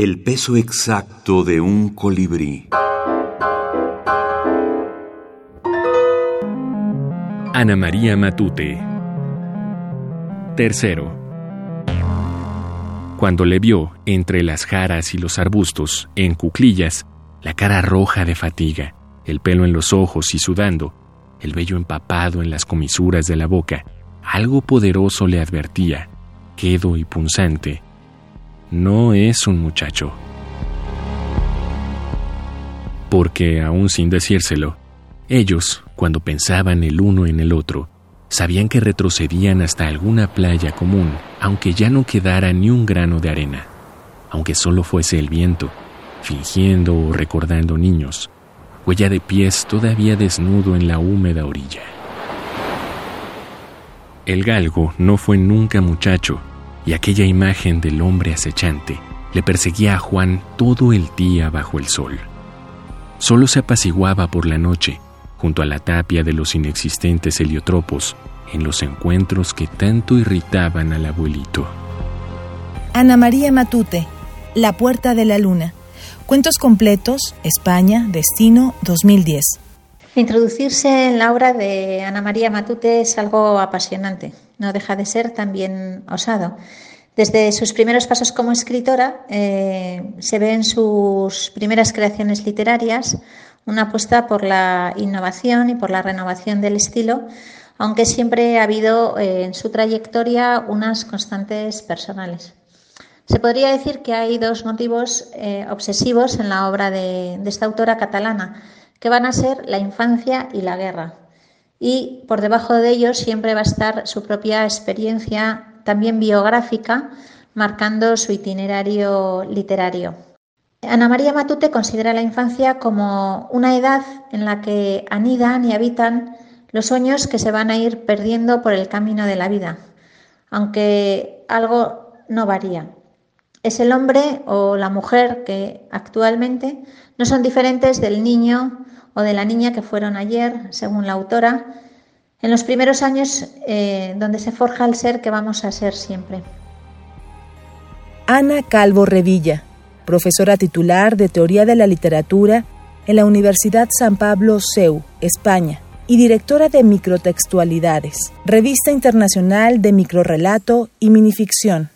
El peso exacto de un colibrí. Ana María Matute. Tercero. Cuando le vio entre las jaras y los arbustos, en cuclillas, la cara roja de fatiga, el pelo en los ojos y sudando, el vello empapado en las comisuras de la boca, algo poderoso le advertía, quedo y punzante, no es un muchacho. Porque, aún sin decírselo, ellos, cuando pensaban el uno en el otro, sabían que retrocedían hasta alguna playa común, aunque ya no quedara ni un grano de arena, aunque solo fuese el viento, fingiendo o recordando niños, huella de pies todavía desnudo en la húmeda orilla. El galgo no fue nunca muchacho, y aquella imagen del hombre acechante le perseguía a Juan todo el día bajo el sol. Solo se apaciguaba por la noche, junto a la tapia de los inexistentes heliotropos, en los encuentros que tanto irritaban al abuelito. Ana María Matute, La Puerta de la Luna. Cuentos completos, España, Destino 2010. Introducirse en la obra de Ana María Matute es algo apasionante, no deja de ser también osado. Desde sus primeros pasos como escritora eh, se ve en sus primeras creaciones literarias una apuesta por la innovación y por la renovación del estilo, aunque siempre ha habido eh, en su trayectoria unas constantes personales. Se podría decir que hay dos motivos eh, obsesivos en la obra de esta autora catalana que van a ser la infancia y la guerra. Y por debajo de ellos siempre va a estar su propia experiencia, también biográfica, marcando su itinerario literario. Ana María Matute considera la infancia como una edad en la que anidan y habitan los sueños que se van a ir perdiendo por el camino de la vida, aunque algo no varía. Es el hombre o la mujer que actualmente no son diferentes del niño o de la niña que fueron ayer, según la autora, en los primeros años eh, donde se forja el ser que vamos a ser siempre. Ana Calvo Revilla, profesora titular de Teoría de la Literatura en la Universidad San Pablo CEU, España, y directora de Microtextualidades, revista internacional de microrrelato y minificción.